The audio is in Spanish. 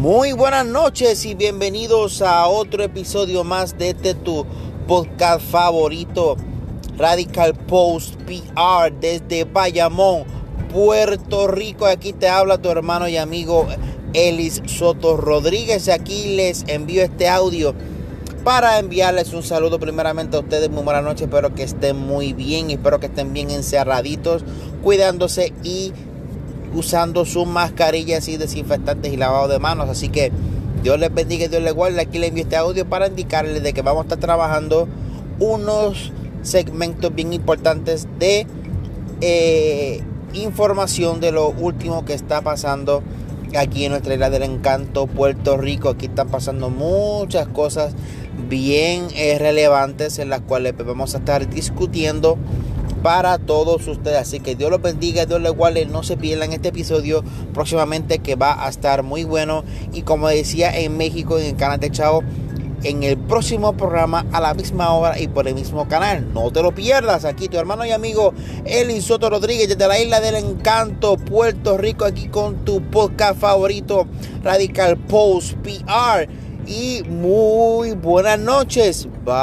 Muy buenas noches y bienvenidos a otro episodio más de este tu podcast favorito, Radical Post PR desde Bayamón, Puerto Rico. Aquí te habla tu hermano y amigo Elis Soto Rodríguez. Aquí les envío este audio para enviarles un saludo primeramente a ustedes. Muy buenas noches, espero que estén muy bien, espero que estén bien encerraditos, cuidándose y usando sus mascarillas y desinfectantes y lavado de manos. Así que Dios les bendiga y Dios les guarde. Aquí les envío este audio para indicarles de que vamos a estar trabajando unos segmentos bien importantes de eh, información de lo último que está pasando aquí en nuestra isla del encanto, Puerto Rico. Aquí están pasando muchas cosas bien eh, relevantes en las cuales pues, vamos a estar discutiendo para todos ustedes. Así que Dios los bendiga, Dios les guarde. No se pierdan este episodio próximamente que va a estar muy bueno. Y como decía en México, en el canal de Chao, en el próximo programa a la misma hora y por el mismo canal. No te lo pierdas. Aquí tu hermano y amigo Elin Soto Rodríguez desde la Isla del Encanto, Puerto Rico, aquí con tu podcast favorito, Radical Post PR. Y muy buenas noches. Bye.